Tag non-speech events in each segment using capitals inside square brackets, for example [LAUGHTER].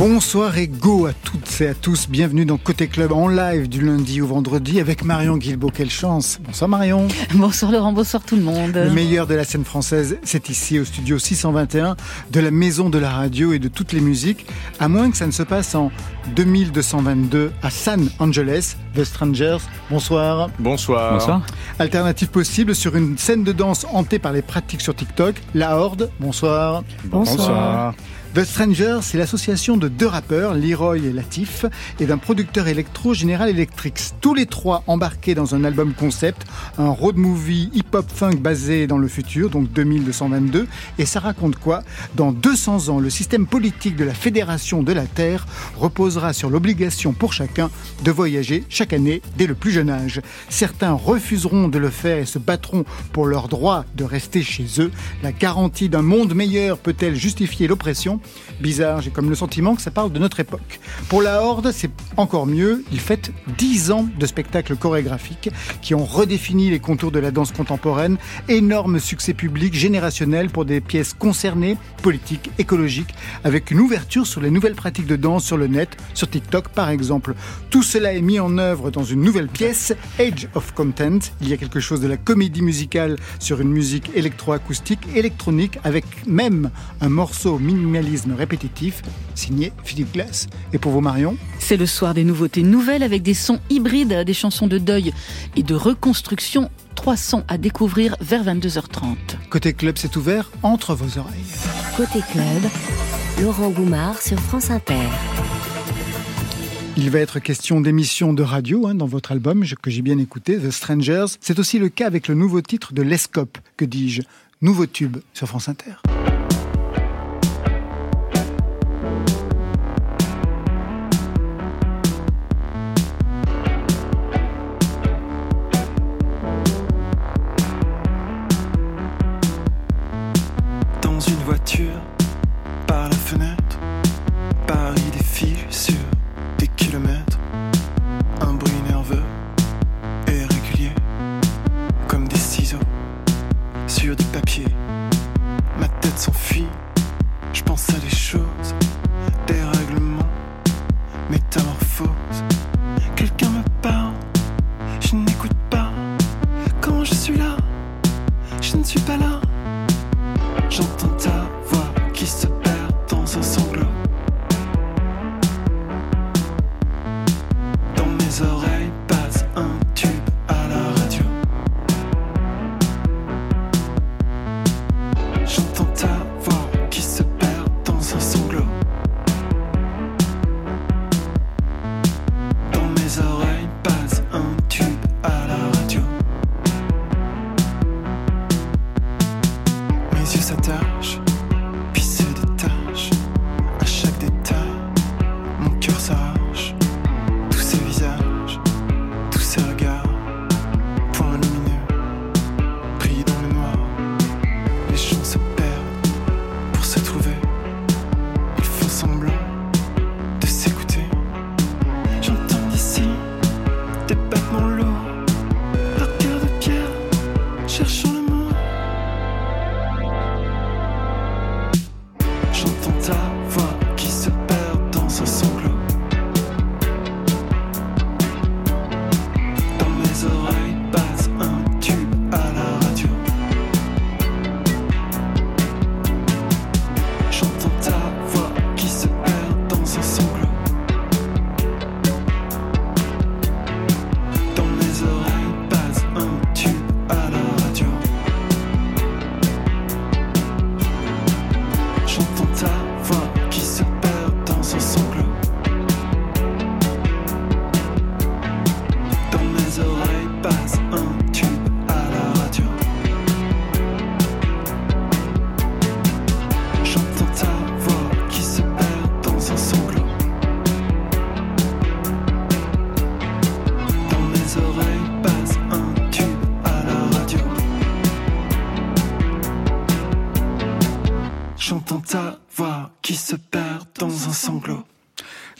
Bonsoir et go à toutes et à tous. Bienvenue dans Côté Club en live du lundi au vendredi avec Marion Guilbault. Quelle chance. Bonsoir Marion. [LAUGHS] Bonsoir Laurent, bonsoir tout le monde. Le meilleur de la scène française, c'est ici au studio 621 de la maison de la radio et de toutes les musiques. À moins que ça ne se passe en 2222 à San Angeles, The Strangers. Bonsoir. Bonsoir. Bonsoir. Alternative possible sur une scène de danse hantée par les pratiques sur TikTok. La Horde. Bonsoir. Bonsoir. Bonsoir. The Stranger, c'est l'association de deux rappeurs, Leroy et Latif, et d'un producteur électro, General Electric. Tous les trois embarqués dans un album concept, un road movie hip-hop funk basé dans le futur, donc 2222. Et ça raconte quoi? Dans 200 ans, le système politique de la Fédération de la Terre reposera sur l'obligation pour chacun de voyager chaque année dès le plus jeune âge. Certains refuseront de le faire et se battront pour leur droit de rester chez eux. La garantie d'un monde meilleur peut-elle justifier l'oppression? Bizarre, j'ai comme le sentiment que ça parle de notre époque. Pour la Horde, c'est encore mieux. Ils fêtent 10 ans de spectacles chorégraphiques qui ont redéfini les contours de la danse contemporaine. Énorme succès public, générationnel pour des pièces concernées, politiques, écologiques, avec une ouverture sur les nouvelles pratiques de danse sur le net, sur TikTok par exemple. Tout cela est mis en œuvre dans une nouvelle pièce, Age of Content. Il y a quelque chose de la comédie musicale sur une musique électroacoustique, électronique, avec même un morceau minimaliste répétitif, signé Philippe Glass. Et pour vous, Marion C'est le soir des nouveautés nouvelles avec des sons hybrides, des chansons de deuil et de reconstruction. Trois sons à découvrir vers 22h30. Côté club, c'est ouvert entre vos oreilles. Côté club, Laurent Goumard sur France Inter. Il va être question d'émissions de radio hein, dans votre album que j'ai bien écouté, The Strangers. C'est aussi le cas avec le nouveau titre de L'Escope, que dis-je, nouveau tube sur France Inter. J'entends ta qui se perd dans un sanglot.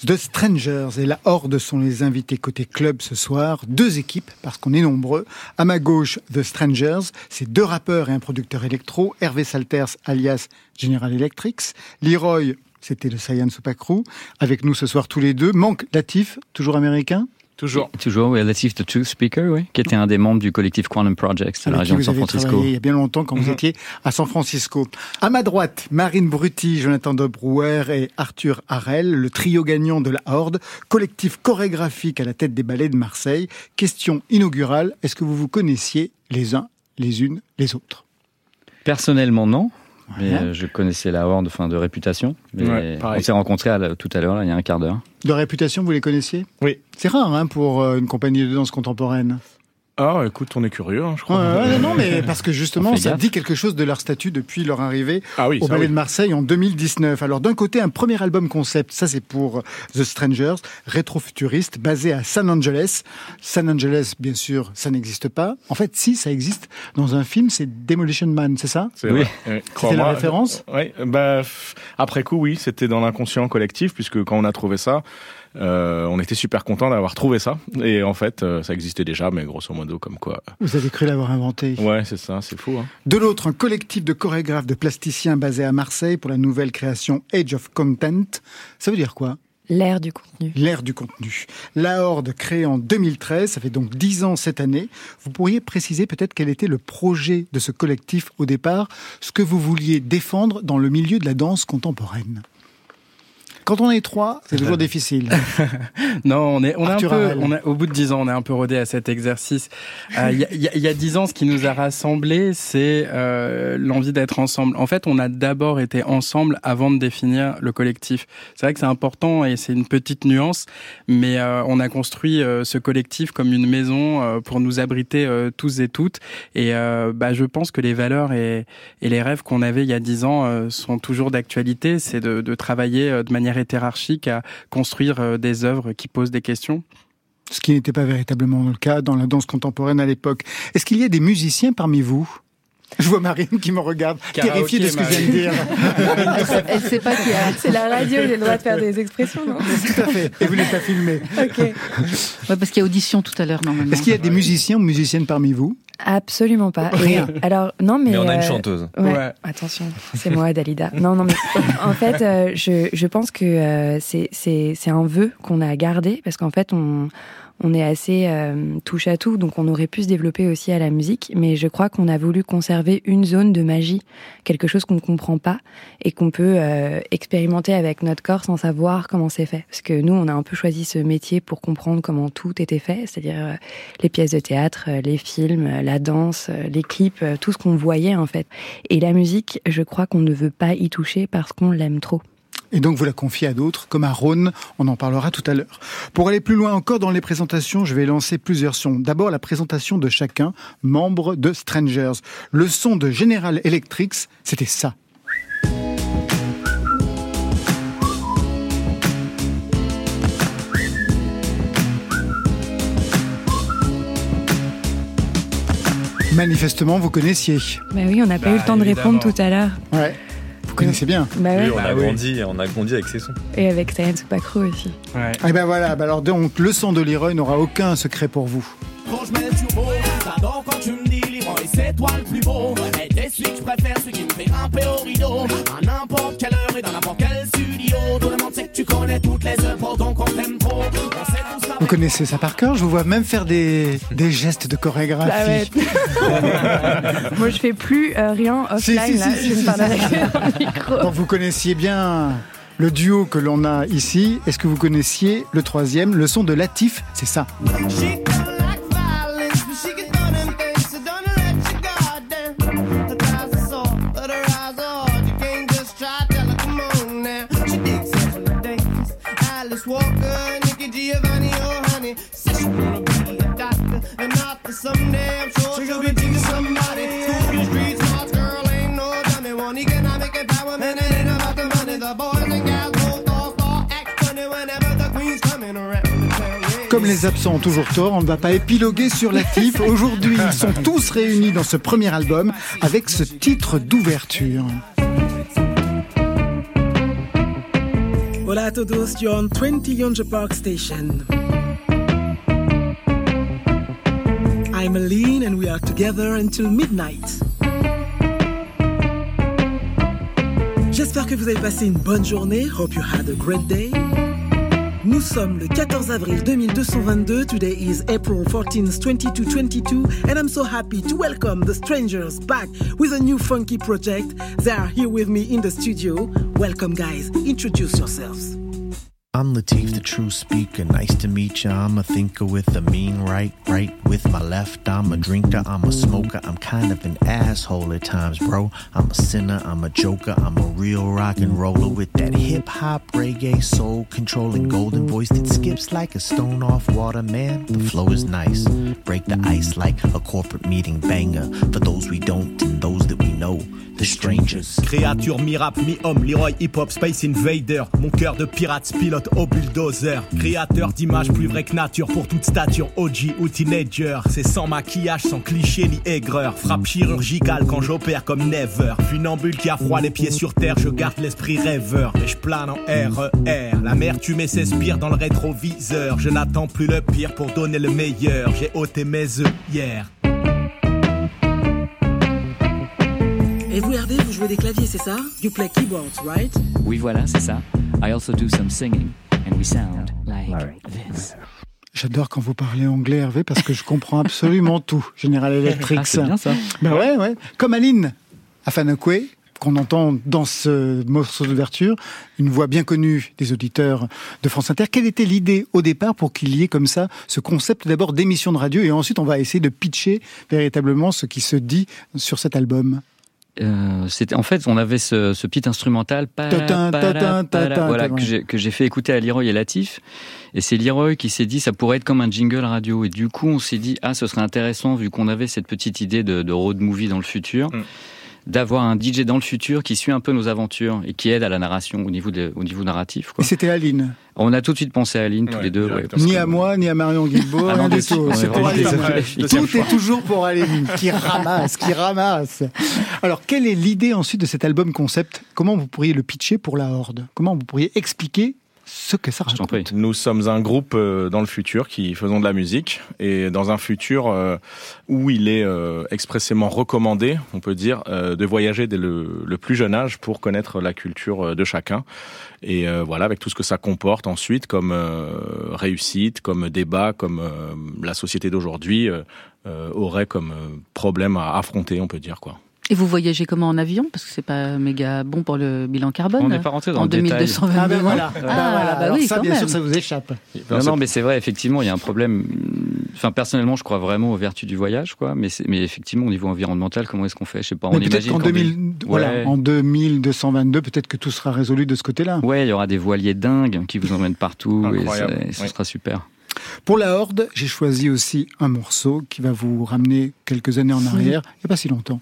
The Strangers et la Horde sont les invités côté club ce soir. Deux équipes, parce qu'on est nombreux. À ma gauche, The Strangers, c'est deux rappeurs et un producteur électro. Hervé Salters, alias General Electrics. Leroy, c'était le Saiyan Supakru. Avec nous ce soir tous les deux. Manque Latif, toujours américain. Toujours. Toujours, oui, Latif the Truth Speaker, oui, qui était un des membres du collectif Quantum Projects à la région de San Francisco. Il y a bien longtemps quand vous mhm. étiez à San Francisco. À ma droite, Marine Brutti, Jonathan Dobrouer et Arthur Harel, le trio gagnant de la Horde, collectif chorégraphique à la tête des ballets de Marseille. Question inaugurale, est-ce que vous vous connaissiez les uns, les unes, les autres? Personnellement, non. Mais euh, je connaissais la Horde, enfin de réputation. Mais on s'est rencontrés tout à l'heure, il y a un quart d'heure. De réputation, vous les connaissiez? Oui. C'est rare hein, pour euh, une compagnie de danse contemporaine. Ah, écoute, on est curieux, hein, je crois. Ouais, non, mais [LAUGHS] parce que justement, ça dit quelque chose de leur statut depuis leur arrivée ah au Ballet de Marseille en 2019. Alors, d'un côté, un premier album concept, ça c'est pour The Strangers, rétro-futuriste, basé à San Angeles. San Angeles, bien sûr, ça n'existe pas. En fait, si, ça existe dans un film, c'est Demolition Man, c'est ça? Oui. C'était la référence? Oui, bah, après coup, oui, c'était dans l'inconscient collectif, puisque quand on a trouvé ça, euh, on était super content d'avoir trouvé ça. Et en fait, euh, ça existait déjà, mais grosso modo, comme quoi. Vous avez cru l'avoir inventé. Ouais, c'est ça, c'est fou. Hein. De l'autre, un collectif de chorégraphes, de plasticiens basé à Marseille pour la nouvelle création Age of Content. Ça veut dire quoi? L'ère du contenu. L'ère du contenu. La Horde, créée en 2013, ça fait donc 10 ans cette année. Vous pourriez préciser peut-être quel était le projet de ce collectif au départ, ce que vous vouliez défendre dans le milieu de la danse contemporaine? Quand on est trois, c'est toujours difficile. [LAUGHS] non, on est, on est un peu, on a, au bout de dix ans, on est un peu rodé à cet exercice. Euh, il y, y, a dix ans, ce qui nous a rassemblés, c'est euh, l'envie d'être ensemble. En fait, on a d'abord été ensemble avant de définir le collectif. C'est vrai que c'est important et c'est une petite nuance, mais euh, on a construit ce collectif comme une maison pour nous abriter tous et toutes. Et bah, je pense que les valeurs et, et les rêves qu'on avait il y a dix ans sont toujours d'actualité. C'est de, de travailler de manière hiérarchique à construire euh, des œuvres qui posent des questions? Ce qui n'était pas véritablement le cas dans la danse contemporaine à l'époque. Est-ce qu'il y a des musiciens parmi vous? Je vois Marine qui me regarde, terrifiée de ce que je viens de dire. Elle sait pas qui a. C'est la radio, j'ai le droit de faire des expressions, non Tout à fait. Et vous n'êtes pas filmé. Ok. Ouais, parce qu'il y a audition tout à l'heure, normalement. Est-ce qu'il y a des musiciens ou musiciennes parmi vous? Absolument pas. Rien. alors non, mais, mais on a une euh, chanteuse. Ouais, Attention, c'est moi, Dalida. Non, non, mais [LAUGHS] en fait, euh, je, je pense que euh, c'est c'est un vœu qu'on a gardé parce qu'en fait, on on est assez euh, touche à tout, donc on aurait pu se développer aussi à la musique, mais je crois qu'on a voulu conserver une zone de magie, quelque chose qu'on ne comprend pas et qu'on peut euh, expérimenter avec notre corps sans savoir comment c'est fait. Parce que nous, on a un peu choisi ce métier pour comprendre comment tout était fait, c'est-à-dire euh, les pièces de théâtre, les films, la danse, les clips, tout ce qu'on voyait en fait. Et la musique, je crois qu'on ne veut pas y toucher parce qu'on l'aime trop. Et donc vous la confiez à d'autres, comme à Rhône, on en parlera tout à l'heure. Pour aller plus loin encore dans les présentations, je vais lancer plusieurs sons. D'abord la présentation de chacun, membre de Strangers. Le son de General Electric, c'était ça. Manifestement, vous connaissiez. Bah oui, on n'a pas eu le temps de bah, répondre tout à l'heure. Ouais. Connaissez bien. Bah oui, on a grandi, on a grandi avec ses sons. Et avec Science Pacro aussi. Ouais. Et eh ben voilà, bah alors donc le son de Leroy n'aura aucun secret pour vous. Quand je mets le turbo, j'adore quand tu me dis Leroy, c'est toi le plus beau. Et t'es celui que je préfère, celui qui me fait grimper au rideau. À n'importe quelle heure et dans n'importe quel studio. Tout le monde sait que tu connais toutes les œuvres, donc on t'aime trop. Vous connaissez ça par cœur Je vous vois même faire des, des gestes de chorégraphie. [LAUGHS] Moi, je fais plus euh, rien offline. Si, si, là. Si, je parle avec un [LAUGHS] micro. Donc, vous connaissiez bien le duo que l'on a ici. Est-ce que vous connaissiez le troisième Le son de Latif, c'est ça. Comme les absents ont toujours tort, on ne va pas épiloguer sur l'actif. [LAUGHS] Aujourd'hui, ils sont tous réunis dans ce premier album avec ce titre d'ouverture. Hola a todos, you're on 20 Yonge Park Station. I'm Aline and we are together until midnight. J'espère que vous avez passé une bonne journée. Hope you had a great day. Nous sommes le 14 avril 2222. Today is April 14th, 2222. And I'm so happy to welcome the strangers back with a new funky project. They are here with me in the studio. Welcome, guys. Introduce yourselves. I'm Latif, the true speaker. Nice to meet ya. I'm a thinker with a mean right, right with my left. I'm a drinker, I'm a smoker. I'm kind of an asshole at times, bro. I'm a sinner, I'm a joker. I'm a real rock and roller with that hip hop, reggae, soul controlling golden voice that skips like a stone off water, man. The flow is nice. Break the ice like a corporate meeting banger. For those we don't and those that we know. The Strangers. Créature mi-rap, mi-homme, Leroy hip-hop, Space Invader. Mon cœur de pirate pilote au bulldozer. Créateur d'images plus vraies que nature pour toute stature, OG ou teenager. C'est sans maquillage, sans cliché ni aigreur. Frappe chirurgicale quand j'opère comme never. Funambule qui a froid les pieds sur terre, je garde l'esprit rêveur. Et je plane en RER. La mer tu s'espire dans le rétroviseur. Je n'attends plus le pire pour donner le meilleur. J'ai ôté mes œufs hier. Et vous, RD, vous jouez des claviers, c'est ça? You play keyboards, right? Oui, voilà, c'est ça. I also do some singing, like this. J'adore quand vous parlez anglais, Hervé, parce que je comprends absolument [LAUGHS] tout, General Electric. Ah, c'est bien ça. Ben ouais, ouais. Comme Aline Afanakwe, qu'on entend dans ce morceau d'ouverture, une voix bien connue des auditeurs de France Inter. Quelle était l'idée au départ pour qu'il y ait comme ça ce concept d'abord d'émission de radio et ensuite on va essayer de pitcher véritablement ce qui se dit sur cet album? Euh, c'était en fait on avait ce, petit instrumental voilà, que j'ai fait écouter à Leroy et Latif. Et c'est Leroy qui s'est dit ça pourrait être comme un jingle radio. Et du coup on s'est dit ah ce serait intéressant vu qu'on avait cette petite idée de, road movie dans le futur. Mm d'avoir un DJ dans le futur qui suit un peu nos aventures et qui aide à la narration au niveau, de, au niveau narratif. Et c'était Aline On a tout de suite pensé à Aline, tous les deux. ni à moi, ni à Marion Guilbault, ah rien du tout. C'est pour Aline. Tout est toujours pour Aline, qui ramasse, qui ramasse. Alors, quelle est l'idée ensuite de cet album concept? Comment vous pourriez le pitcher pour la Horde? Comment vous pourriez expliquer ce que ça raconte. Nous sommes un groupe euh, dans le futur qui faisons de la musique et dans un futur euh, où il est euh, expressément recommandé, on peut dire, de voyager dès le, le, plus jeune âge pour connaître la culture de chacun. Et voilà, avec tout ce que ça comporte ensuite comme réussite, comme débat, comme la société d'aujourd'hui aurait comme problème à affronter, on peut dire quoi. Et vous voyagez comment en avion? Parce que c'est pas méga bon pour le bilan carbone. On n'est pas rentré dans en le 2222. Ah ben voilà. Ah, bah bah oui, ça, bien sûr, ça vous échappe. Non, non, mais c'est vrai, effectivement, il y a un problème. Enfin, personnellement, je crois vraiment aux vertus du voyage, quoi. Mais, mais effectivement, au niveau environnemental, comment est-ce qu'on fait? Je sais pas. On imagine qu'en 2000, voilà, en 2222, peut-être que tout sera résolu de ce côté-là. Ouais, il y aura des voiliers dingues qui vous emmènent partout et, ce sera super. Pour la Horde, j'ai choisi aussi un morceau qui va vous ramener quelques années en arrière, il n'y a pas si longtemps.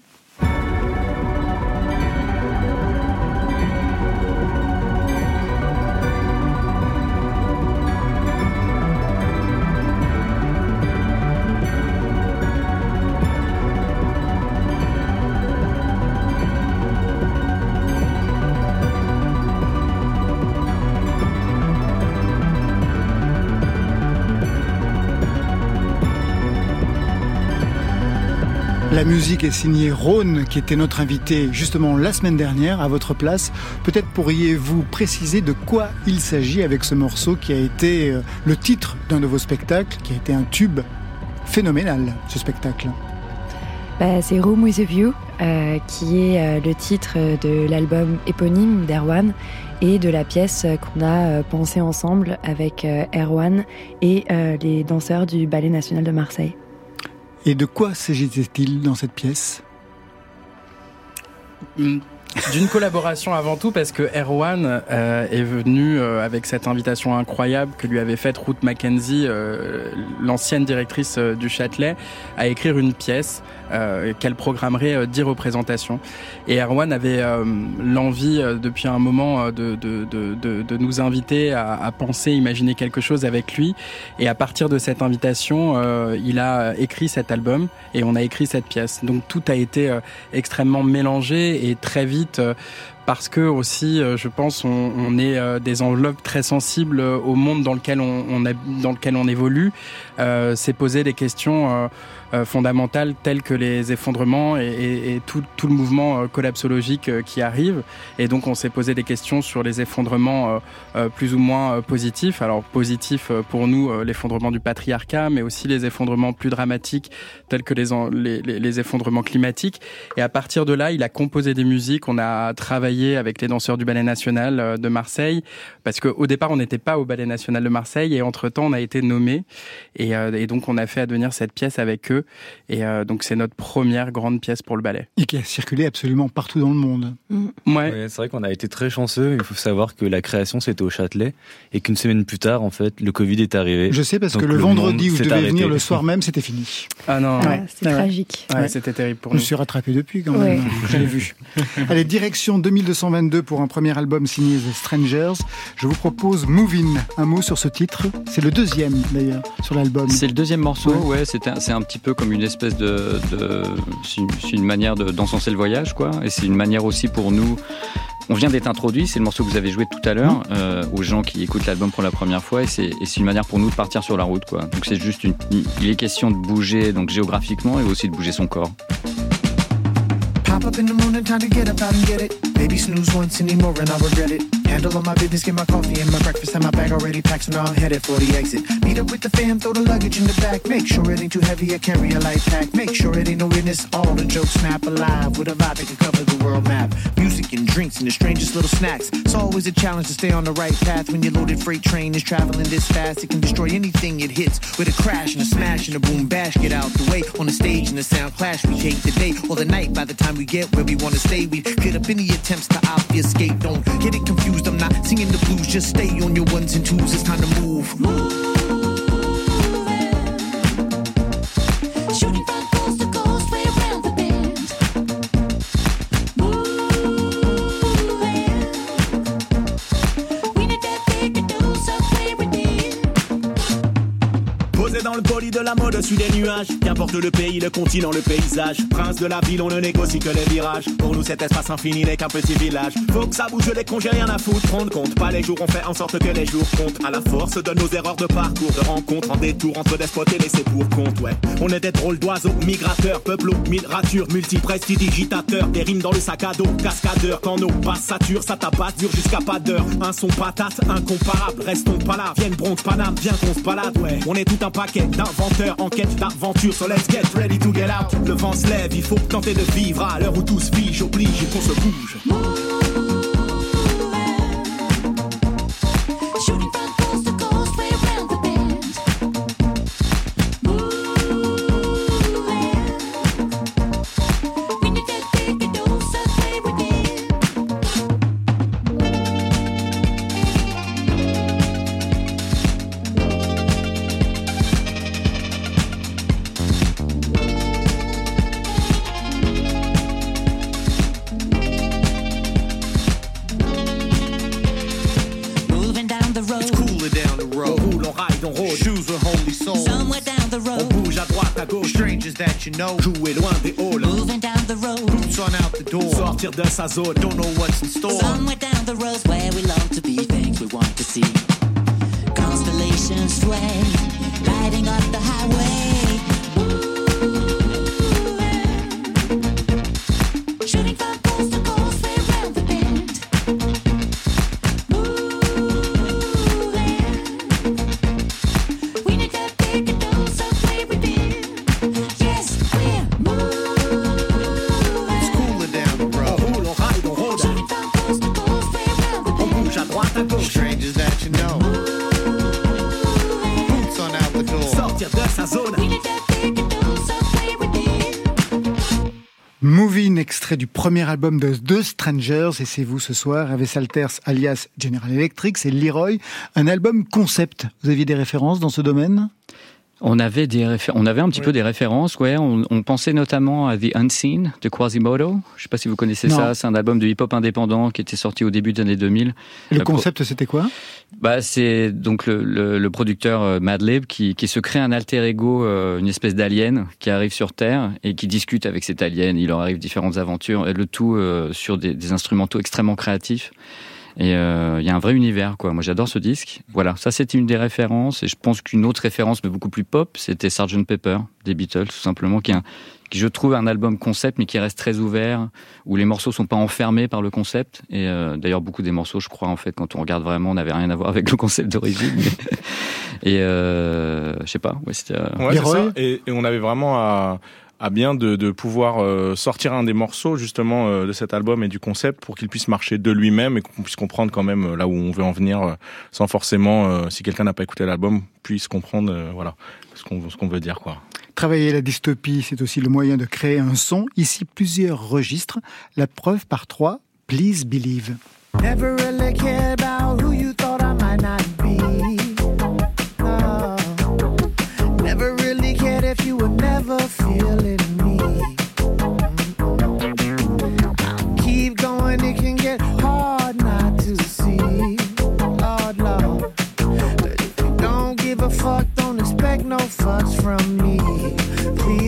La musique est signée Rhône, qui était notre invité justement la semaine dernière à votre place. Peut-être pourriez-vous préciser de quoi il s'agit avec ce morceau qui a été euh, le titre d'un de vos spectacles, qui a été un tube phénoménal, ce spectacle. Bah, c'est Room with a View, euh, qui est euh, le titre de l'album éponyme d'Erwan et de la pièce qu'on a pensée ensemble avec Erwan et les danseurs du Ballet national de Marseille. Et de quoi s'agissait-il dans cette pièce? D'une collaboration avant tout parce que Erwan euh, est venu euh, avec cette invitation incroyable que lui avait faite Ruth Mackenzie, euh, l'ancienne directrice du Châtelet, à écrire une pièce qu'elle programmerait 10 représentations. Et Erwan avait l'envie depuis un moment de, de, de, de nous inviter à, à, penser, imaginer quelque chose avec lui. Et à partir de cette invitation, il a écrit cet album et on a écrit cette pièce. Donc tout a été extrêmement mélangé et très vite euh, parce que aussi, je pense, on, on est des enveloppes très sensibles au monde dans lequel on, on a, dans lequel on évolue. C'est poser des questions euh, fondamentales telles que les effondrements et, et, et tout, tout, le mouvement euh, collapsologique euh, qui arrive. Et donc on s'est posé des questions sur les effondrements plus ou moins positifs. Alors positifs pour nous, l'effondrement du patriarcat, mais aussi les effondrements plus dramatiques tels que les, les, les, effondrements climatiques. Et à partir de là, il a composé des musiques. On a travaillé avec les danseurs du Ballet National de Marseille, parce qu'au départ, on n'était pas au Ballet National de Marseille, et entre-temps, on a été nommé. Et, et donc, on a fait advenir cette pièce avec eux et euh, donc c'est notre première grande pièce pour le ballet. Et qui a circulé absolument partout dans le monde. Mm. Ouais. c'est vrai qu'on a été très chanceux. Il faut savoir que la création c'était au Châtelet et qu'une semaine plus tard, en fait, le Covid est arrivé. Je sais parce que le, vendredi où je devais venir, le soir même, c'était fini. Ah non. c'était tragique. Ouais, c'était terrible pour nous. Je me suis rattrapé depuis quand même. Je l'ai vu. [LAUGHS] Allez, direction 2222 pour un premier album signé The Strangers. Je vous propose Moving. Un mot sur ce titre. C'est le deuxième d'ailleurs sur l'album. C'est le deuxième morceau. Ouais, c'est un, un petit peu comme une espèce de, c'est une manière d'encenser le voyage, quoi. Et c'est une manière aussi pour nous. On vient d'être introduit, c'est le morceau que vous avez joué tout à l'heure euh, aux gens qui écoutent l'album pour la première fois, et c'est une manière pour nous de partir sur la route, quoi. Donc c'est juste une, il est question de bouger donc géographiquement et aussi de bouger son corps. Pop up in the morning, time to get up out and get it. Baby snooze once anymore and I regret it. Handle all my business, get my coffee and my breakfast and my bag already packed, so now I'm headed for the exit. Meet up with the fam, throw the luggage in the back. Make sure it ain't too heavy, I carry a light pack. Make sure it ain't no witness, all the jokes snap alive with a vibe that can cover the world map. Music and drinks and the strangest little snacks. It's always a challenge to stay on the right path when your loaded freight train is traveling this fast. It can destroy anything it hits with a crash and a smash and a boom bash. Get out the way on the stage and the sound clash. We take the day or the night by the time we get where we want to stay. We get up any attempts to obfuscate. Don't get it confused. I'm not singing the blues. Just stay on your ones and twos. It's time to move. move. Au-dessus des nuages. Qu'importe le pays, le continent, le paysage. Prince de la ville, on ne négocie que les virages. Pour nous, cet espace infini n'est qu'un petit village. Faut que ça bouge les congés, rien à foutre. Prendre compte, pas les jours, on fait en sorte que les jours comptent. À la force de nos erreurs de parcours, de rencontres, en détour entre despots et laissés pour compte, ouais. On est des drôles d'oiseaux, migrateurs, peuples, mille ratures, multiprestidigitateurs. Des rimes dans le sac à dos, cascadeurs. Quand nos passes saturent, ça tabasse, dure jusqu'à pas d'heure. Un son patate, incomparable, restons pas là. Vienne bronze, Paname, viens qu'on se balade, ouais. On est tout un paquet d'inventeurs en quête d'aventure. So let's get ready to get out. Le vent se lève, il faut tenter de vivre à l'heure où tous figent, oblige qu'on se bouge. Somewhere down the road. On roule, on ride, on rôde. Shoes with holy souls. Somewhere down the road. On bouge à droite, à gauche. Strangers that you know. Who est loin des halls. Moving down the road. Boots on out the door. Sortir de sa zone. Don't know what's in store. Somewhere down the road where we long to be. Things we want to see. Constellations sway. Premier album de The Strangers et c'est vous ce soir, avec Salters alias General Electric, c'est Leroy, un album concept. Vous aviez des références dans ce domaine? On avait, des on avait un petit peu des références, ouais. On, pensait notamment à The Unseen de Quasimodo. Je ne sais pas si vous connaissez ça. C'est un album de hip-hop indépendant qui était sorti au début des années 2000. Et le concept, c'était quoi? Bah, C'est donc le, le, producteur euh, Madlib qui, qui, se crée un alter ego, euh, une espèce d'alien qui arrive sur Terre et qui discute avec cet alien. Il leur arrive différentes aventures, et le tout euh, sur des, des instrumentaux extrêmement créatifs. Et euh, il y a un vrai univers, quoi. Moi, j'adore ce disque. Voilà, ça, c'était une des références. Et je pense qu'une autre référence, mais beaucoup plus pop, c'était Sgt Pepper des Beatles, tout simplement, qui, est un, qui je trouve un album concept, mais qui reste très ouvert, où les morceaux sont pas enfermés par le concept. Et euh, d'ailleurs, beaucoup des morceaux, je crois, en fait, quand on regarde vraiment, n'avaient rien à voir avec le concept d'origine. [LAUGHS] et euh, je sais pas, ouais, c'était. Euh, ouais, ça. Et, et on avait vraiment à à bien de, de pouvoir euh, sortir un des morceaux justement euh, de cet album et du concept pour qu'il puisse marcher de lui-même et qu'on puisse comprendre quand même euh, là où on veut en venir sans forcément, si quelqu'un n'a pas écouté l'album, puisse comprendre voilà ce qu'on ce qu'on veut dire quoi. Travailler la dystopie, c'est aussi le moyen de créer un son. Ici, plusieurs registres. La preuve par trois. Please believe. Never really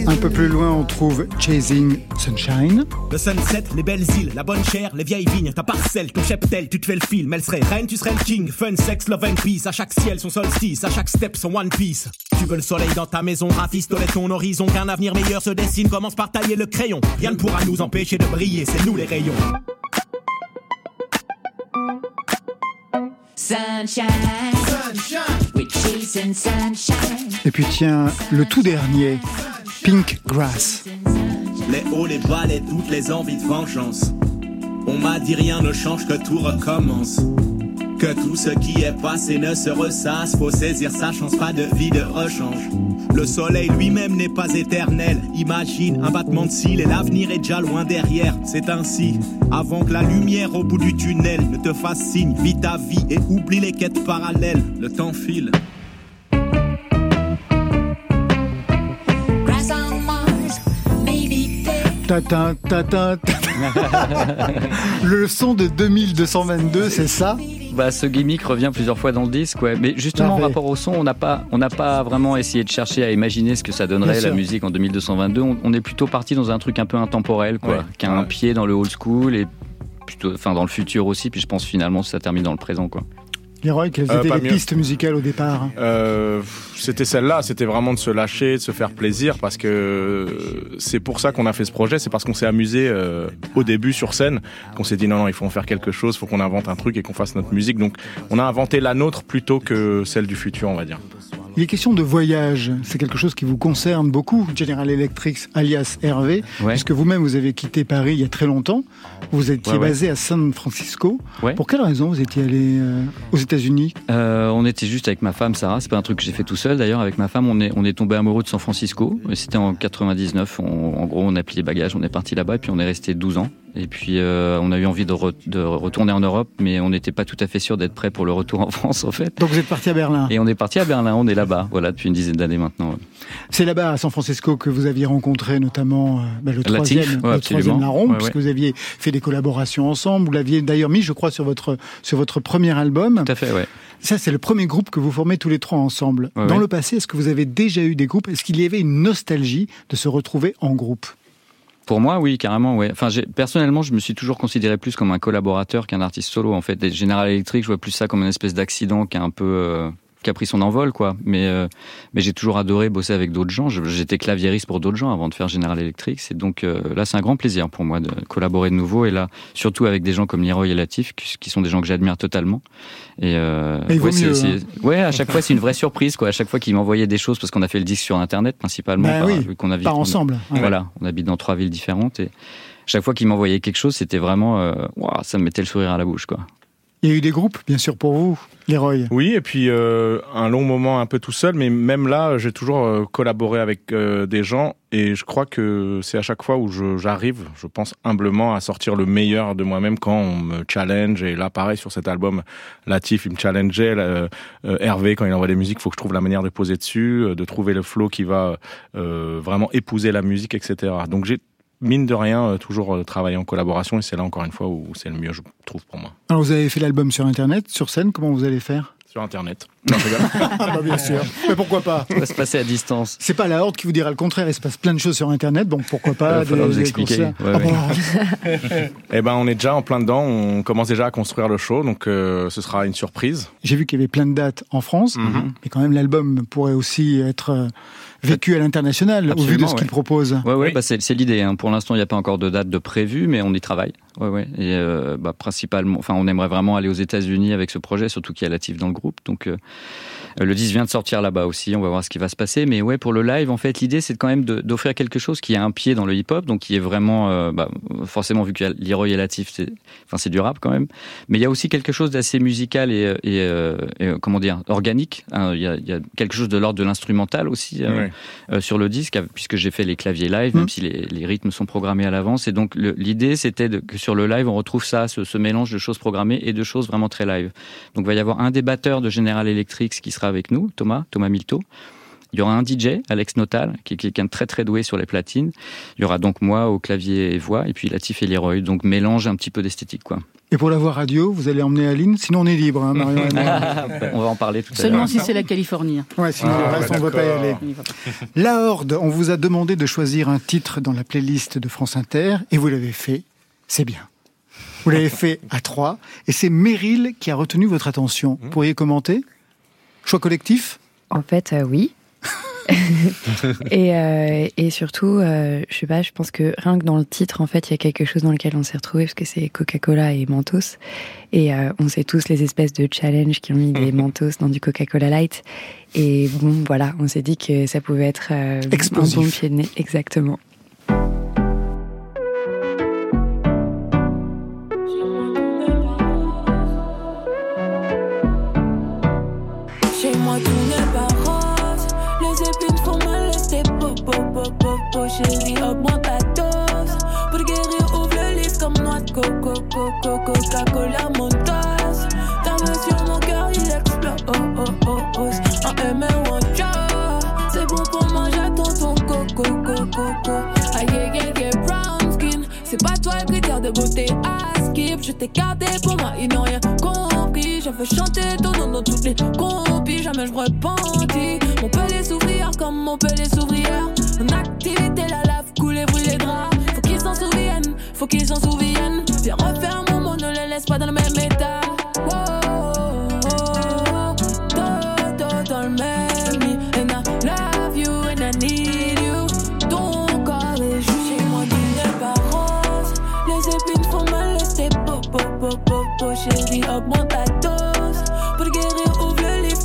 Un peu plus loin, on trouve Chasing Sunshine. Le sunset, les belles îles, la bonne chair, les vieilles vignes, ta parcelle, ton cheptel, tu te fais le film. Elle serait reine, tu serais le king. Fun, sex, love and peace. À chaque ciel, son solstice. À chaque step, son one piece. Tu veux le soleil dans ta maison, rafistoler ton horizon. Qu'un avenir meilleur se dessine, commence par tailler le crayon. Rien ne pourra nous empêcher de briller, c'est nous les rayons. Sunshine. Et puis tiens, le tout dernier, Pink Grass. Les hauts, les bas, les toutes les envies de vengeance. On m'a dit rien ne change que tout recommence. Que tout ce qui est passé ne se ressasse, faut saisir sa chance, pas de vie de rechange. Le soleil lui-même n'est pas éternel, imagine un battement de cils et l'avenir est déjà loin derrière. C'est ainsi, avant que la lumière au bout du tunnel ne te fasse signe, vis ta vie et oublie les quêtes parallèles, le temps file. Ta [LAUGHS] le son de 2222, c'est ça? Bah, ce gimmick revient plusieurs fois dans le disque, ouais. Mais justement, en rapport au son, on n'a pas, on n'a pas vraiment essayé de chercher à imaginer ce que ça donnerait la musique en 2222. On, est plutôt parti dans un truc un peu intemporel, quoi, qui a un pied dans le old school et plutôt, enfin, dans le futur aussi. Puis je pense finalement ça termine dans le présent, quoi. Leroy, quelles euh, étaient les pistes musicales au départ? Euh, C'était celle-là, c'était vraiment de se lâcher, de se faire plaisir, parce que c'est pour ça qu'on a fait ce projet, c'est parce qu'on s'est amusé euh, au début sur scène, qu'on s'est dit non, non, il faut en faire quelque chose, il faut qu'on invente un truc et qu'on fasse notre musique. Donc on a inventé la nôtre plutôt que celle du futur, on va dire. Il est question de voyage. C'est quelque chose qui vous concerne beaucoup, General Electric, alias Hervé, puisque vous-même vous avez quitté Paris il y a très longtemps. Vous étiez basé à San Francisco. Pour quelle raison vous étiez allé euh, aux États-Unis? Euh, On était juste avec ma femme Sarah. C'est pas un truc que j'ai fait tout seul. D'ailleurs, avec ma femme, on est on est tombé amoureux de San Francisco. C'était en 99. en gros, on a plié les bagages, on est parti là-bas et puis on est resté 12 ans. Et puis euh, on a eu envie de, de, retourner en Europe, mais on n'était pas tout à fait sûr d'être prêt pour le retour en [LAUGHS] France en fait. Donc vous êtes parti à Berlin. Et on est parti à Berlin, on est là-bas, voilà, depuis une dizaine d'années maintenant. C'est là-bas à San Francisco que vous aviez rencontré notamment euh, bah, le troisième, le troisième larron, puisque vous aviez fait des collaborations ensemble. Vous l'aviez d'ailleurs mis, je crois, sur votre sur votre premier album. Tout à fait, ouais. Ça, c'est le premier groupe que vous formez tous les trois ensemble. Dans le passé, est-ce que vous avez déjà eu des groupes? Est-ce qu'il y avait une nostalgie de se retrouver en groupe? Pour moi, oui, carrément, ouais. Enfin, personnellement, je me suis toujours considéré plus comme un collaborateur qu'un artiste solo. En fait, Général Electric, je vois plus ça comme une espèce d'accident qui est un peu euh, qui a pris son envol, quoi. Mais, euh, mais j'ai toujours adoré bosser avec d'autres gens. J'étais claviériste pour d'autres gens avant de faire General Electric. C'est donc euh, là, c'est un grand plaisir pour moi de collaborer de nouveau. Et là, surtout avec des gens comme Leroy et Latif, qui, sont des gens que j'admire totalement. Et, euh, ouais, hein. ouais, à chaque fois, c'est une vraie [LAUGHS] surprise, quoi. À chaque fois qu'ils m'envoyaient des choses, parce qu'on a fait le disque sur Internet principalement, bah oui, qu'on a pas ensemble. Voilà, on habite dans trois villes différentes et chaque fois qu'ils m'envoyaient quelque chose, c'était vraiment, euh, ça me mettait le sourire à la bouche, quoi. Il y a eu des groupes, bien sûr, pour vous, Leroy. Oui, et puis euh, un long moment un peu tout seul, mais même là, j'ai toujours euh, collaboré avec euh, des gens, et je crois que c'est à chaque fois où j'arrive, je, pense humblement, à sortir le meilleur de moi-même quand on me challenge. Et là, pareil, sur cet album, Latif, il me challengeait. Hervé, quand il envoie des musiques, il faut que je trouve la manière de poser dessus, de trouver le flow qui va vraiment épouser la musique, etc. Donc j'ai mine de rien, euh, toujours euh, travailler en collaboration et c'est là encore une fois où c'est le mieux, je trouve, pour moi. Alors vous avez fait l'album sur Internet, sur scène, comment vous allez faire? Sur Internet. [LAUGHS] Non, [LAUGHS] bah, bien sûr. Mais pourquoi pas? Ça va se passer à distance. C'est pas la Horde qui vous dira le contraire. Il se passe plein de choses sur Internet, donc pourquoi pas Il vous expliquer. Ah [LAUGHS] eh ben, on est déjà en plein dedans. On commence déjà à construire le show, donc euh, ce sera une surprise. J'ai vu qu'il y avait plein de dates en France, mhm. mais quand même l'album pourrait aussi être vécu à l'international au vu de ce qu'il propose. Ouais, ouais, Bah c'est l'idée. Hein. Pour l'instant, il n'y a pas encore de date de prévu, mais on y travaille. Ouais, ouais. Et euh, bah, principalement, enfin, on aimerait vraiment aller aux États-Unis avec ce projet, surtout qu'il y a Latif dans le groupe. Donc, euh, le 10 vient de sortir là-bas aussi, on va voir ce qui va se passer. Mais ouais, pour le live, en fait, l'idée, c'est quand même d'offrir quelque chose qui a un pied dans le hip-hop, donc qui est vraiment, euh, bah, forcément, vu a Leroy et Latif, c'est enfin, du rap quand même. Mais il y a aussi quelque chose d'assez musical et, et, euh, comment dire, organique. Hein. Il, y a, il, y a, quelque chose de l'ordre de l'instrumental aussi sur le disque, puisque j'ai fait les claviers live, même mmh. si les, les, rythmes sont programmés à l'avance. Et donc, l'idée, c'était que sur le live, on retrouve ça, ce, ce, mélange de choses programmées et de choses vraiment très live. Donc, il va y avoir un des batteurs de General Electric qui sera avec nous, Thomas, Thomas Milto. Il y aura un DJ, Alex Notal, qui est quelqu'un de très très doué sur les platines. Il y aura donc moi au clavier et voix, et puis Latif et Leroy. Donc mélange un petit peu d'esthétique, quoi. Et pour la voix radio, vous allez emmener Aline Sinon, on est libre, hein, Marion [LAUGHS] on va en parler tout à l'heure. Seulement si c'est la Californie. Ouais, sinon le reste, on ne va pas y aller. [LAUGHS] La Horde, on vous a demandé de choisir un titre dans la playlist de France Inter, et vous l'avez fait. C'est bien. Vous l'avez [LAUGHS] fait à trois, et c'est Meryl qui a retenu votre attention. Vous pourriez commenter? Choix collectif En fait, euh, oui. [LAUGHS] et, euh, et, surtout, euh, je sais pas, je pense que rien que dans le titre, en fait, il y a quelque chose dans lequel on s'est retrouvé parce que c'est Coca-Cola et Mentos. Et on sait tous les espèces de challenges qui ont mis des [LAUGHS] Mentos dans du Coca-Cola Light. Et bon, voilà, on s'est dit que ça pouvait être un bon pied de nez. Exactement. Chérie, augmente ta dose. Pour guérir, ouvre le livre comme noix de coco, coco, Coca-Cola, mon tasse. Ta main mon cœur, il explose. Oh, oh, oh, oh. En M ou en C'est bon pour manger ton ton coco, coco, coco. Aïe, aïe, aïe, brown skin. C'est pas toi le critère de beauté à skip. Je t'ai gardé pour moi, ils n'ont rien compris. Je veux chanter ton nom dans toutes les copies. Jamais je repentis. On peut les s'ouvrir comme on peut les s'ouvrir. Po, po, po, chérie, augmente ta dose. Pour guérir, ouvre le livre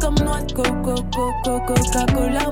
Coca-Cola,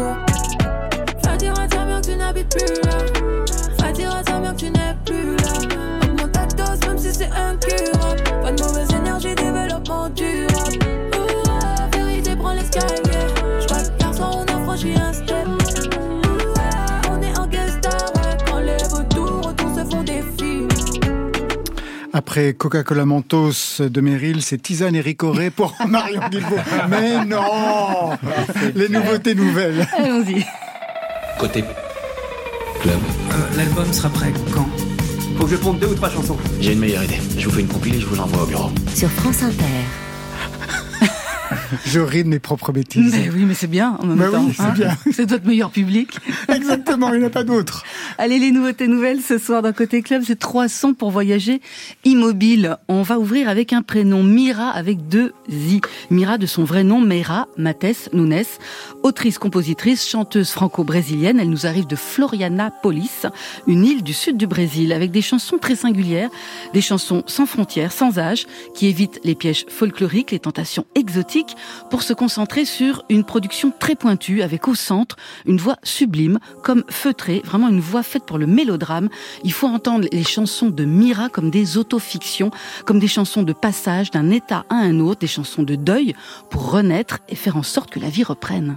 coco. Va dire à ta mère que tu n'habites plus là. Après Coca-Cola Mentos de Meryl, c'est Tisane et Ricoré [LAUGHS] pour Marion Guilbault. Mais non Les nouveautés nouvelles. Allons-y. Côté club. Euh, l'album sera prêt quand? Faut que je ponde deux ou trois chansons. J'ai une meilleure idée. Je vous fais une compilée et je vous l'envoie au bureau. Sur France Inter. Je ris de mes propres bêtises. Mais oui, mais c'est bien en même bah temps. Oui, c'est hein. bien. [LAUGHS] c'est notre meilleur public. [LAUGHS] Exactement, il n'y en a pas d'autres. Allez, les nouveautés nouvelles ce soir dans Côté Club, c'est 300 pour voyager immobile. On va ouvrir avec un prénom, Mira avec deux i. Mira de son vrai nom, Meira Mates Nunes. Autrice, compositrice, chanteuse franco-brésilienne. Elle nous arrive de Florianapolis, une île du sud du Brésil, avec des chansons très singulières, des chansons sans frontières, sans âge, qui évitent les pièges folkloriques, les tentations exotiques, pour se concentrer sur une production très pointue, avec au centre une voix sublime, comme feutrée, vraiment une voix faite pour le mélodrame. Il faut entendre les chansons de Mira comme des autofictions, comme des chansons de passage d'un état à un autre, des chansons de deuil, pour renaître et faire en sorte que la vie reprenne.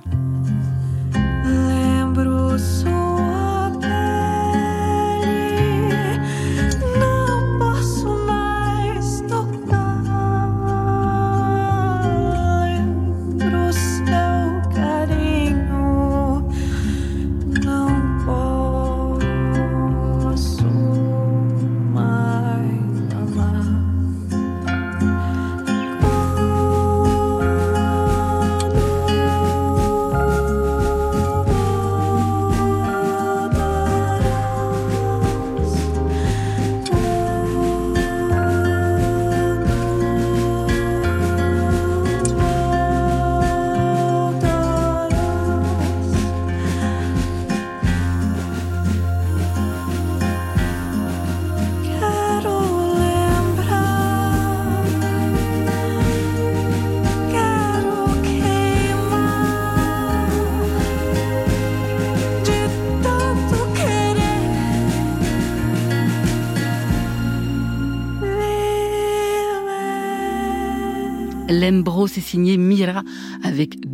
Lembro, c'est signé Mira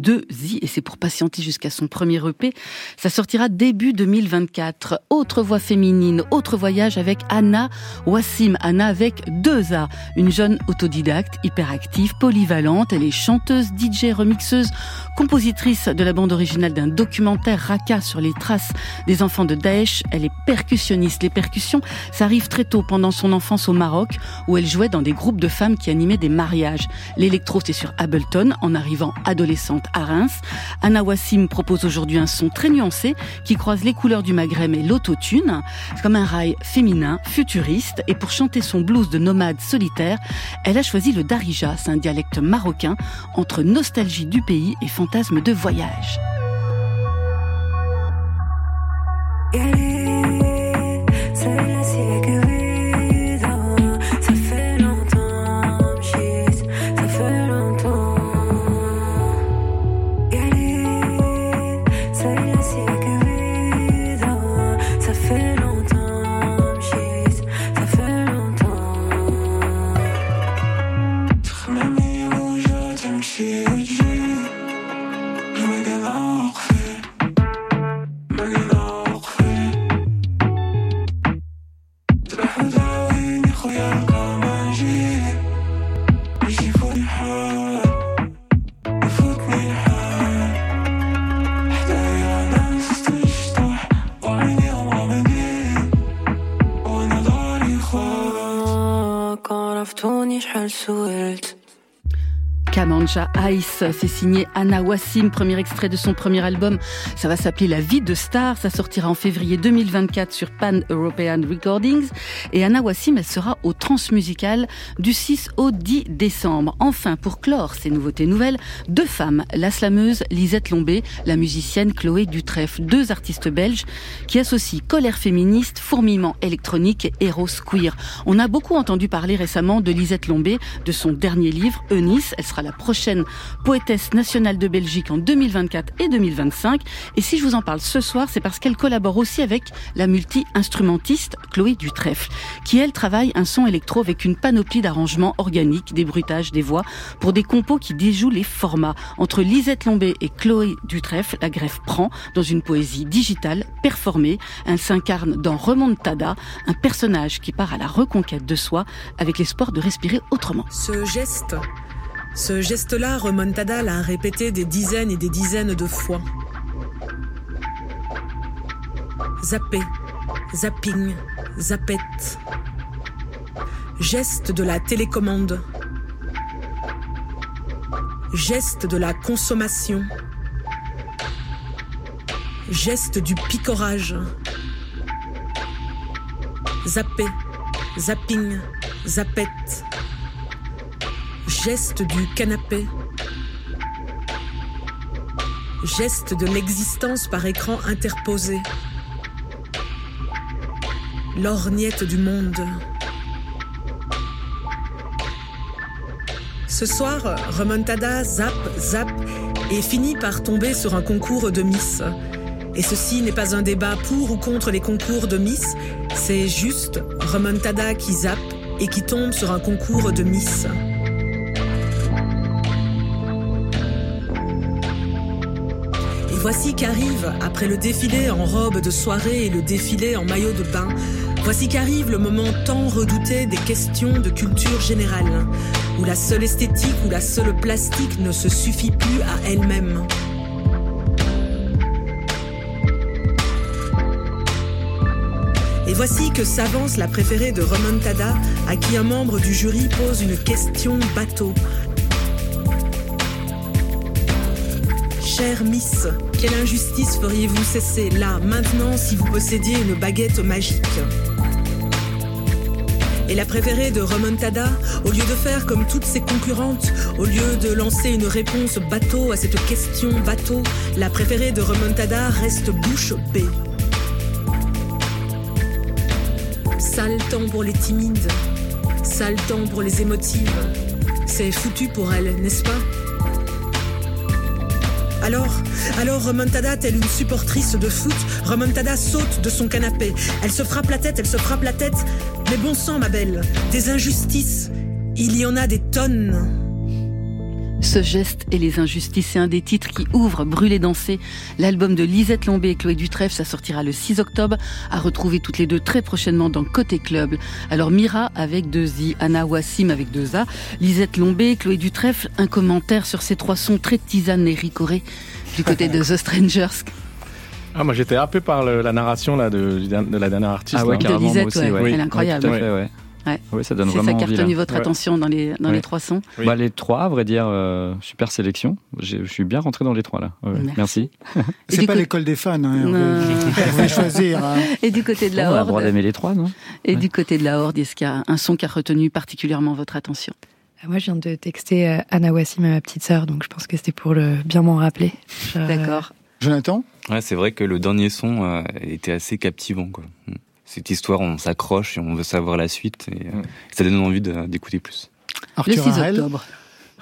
avec deux i et c'est pour patienter jusqu'à son premier EP. Ça sortira début 2024. Autre voix féminine, autre voyage avec Anna Wassim. Anna avec deux A. Une jeune autodidacte, hyperactive, polyvalente. Elle est chanteuse, DJ, remixeuse, compositrice de la bande originale d'un documentaire Raqqa sur les traces des enfants de Daesh. Elle est percussionniste. Les percussions, ça arrive très tôt pendant son enfance au Maroc où elle jouait dans des groupes de femmes qui animaient des mariages. L'électro, c'est sur Ableton en arrivant adolescente Anna Wassim propose aujourd'hui un son très nuancé qui croise les couleurs du Maghreb et l'autotune. Comme un rail féminin, futuriste. Et pour chanter son blues de nomade solitaire, elle a choisi le darija. C'est un dialecte marocain entre nostalgie du pays et fantasme de voyage. C'est signé Anna Wassim, premier extrait de son premier album. Ça va s'appeler La vie de star. Ça sortira en février 2024 sur Pan European Recordings. Et Anna Wassim, elle sera au Transmusical du 6 au 10 décembre. Enfin, pour clore ces nouveautés nouvelles, deux femmes, la slameuse Lisette Lombé, la musicienne Chloé Dutrèfle, deux artistes belges qui associent colère féministe, fourmillement électronique et héros queer. On a beaucoup entendu parler récemment de Lisette Lombé, de son dernier livre, Eunice. Elle sera la prochaine poétesse nationale de Belgique en 2024 et 2025. Et si je vous en parle ce soir, c'est parce qu'elle collabore aussi avec la multi-instrumentiste Chloé Dutrèfle, qui elle travaille un son électro avec une panoplie d'arrangements organiques, des bruitages, des voix, pour des compos qui déjouent les formats. Entre Lisette Lombé et Chloé Dutrèfle, la greffe prend dans une poésie digitale, performée. Elle s'incarne dans Remontada, un personnage qui part à la reconquête de soi avec l'espoir de respirer autrement. Ce geste, ce geste-là, Remontada l'a répété des dizaines et des dizaines de fois. Zapper, zapping, zappette. Geste de la télécommande. Geste de la consommation. Geste du picorage. Zapper, zapping, zappette. Geste du canapé. Geste de l'existence par écran interposé. L'orniette du monde. Ce soir, Remontada zap, zap et finit par tomber sur un concours de Miss. Et ceci n'est pas un débat pour ou contre les concours de Miss, c'est juste Remontada qui zappe et qui tombe sur un concours de Miss. Voici qu'arrive, après le défilé en robe de soirée et le défilé en maillot de bain, voici qu'arrive le moment tant redouté des questions de culture générale, où la seule esthétique ou la seule plastique ne se suffit plus à elle-même. Et voici que s'avance la préférée de Remontada, à qui un membre du jury pose une question bateau. Chère Miss, quelle injustice feriez-vous cesser là, maintenant, si vous possédiez une baguette magique? Et la préférée de Remontada, au lieu de faire comme toutes ses concurrentes, au lieu de lancer une réponse bateau à cette question bateau, la préférée de Remontada reste bouche bée. Sale temps pour les timides, sale temps pour les émotives. C'est foutu pour elle, n'est-ce pas? Alors, alors Remontada, telle une supportrice de foot, Remontada saute de son canapé. Elle se frappe la tête, elle se frappe la tête. Mais bon sang, ma belle, des injustices, il y en a des tonnes. Ce geste et les injustices, c'est un des titres qui ouvre Brûler danser, l'album de Lisette Lombé et Chloé Dutrèfle. Ça sortira le 6 octobre, à retrouver toutes les deux très prochainement dans Côté Club. Alors Mira avec deux I, Anna Wassim avec deux A, Lisette Lombé, Chloé Dutrèfle, un commentaire sur ces trois sons très tisane et ricorés du côté de [LAUGHS] The Strangers. Ah, moi j'étais happé par le, la narration là, de, de, la dernière artiste. Ah ouais, carrément, Lisette, aussi, ouais. Oui. Elle est incroyable. Ouais, tout à fait, ouais. Ouais. Ouais, ça donne C'est vraiment ça qui a envie, votre Ouais. attention dans les, dans Ouais. les trois sons Oui. Bah, les trois, à vrai dire, euh, super sélection. Je suis bien rentré dans les trois là. Ouais, Merci. Merci. C'est pas coup- l'école des fans, hein. Vous pouvez choisir. hein. [LAUGHS] Et du côté de la on a le droit Horde, d'aimer les trois, non et du côté de la Horde, est-ce qu'il y a un son qui a retenu particulièrement votre attention Ah, Moi, je viens de texter euh, Anna Wassim ma petite sœur, donc je pense que c'était pour le bien m'en rappeler. Je- D'accord. Jonathan? Ouais, c'est vrai que le dernier son euh, était assez captivant. Quoi. Mm. Cette histoire, on s'accroche et on veut savoir la suite. Et, euh, ça donne envie d'écouter plus. Le Arthur 6 Harel octobre.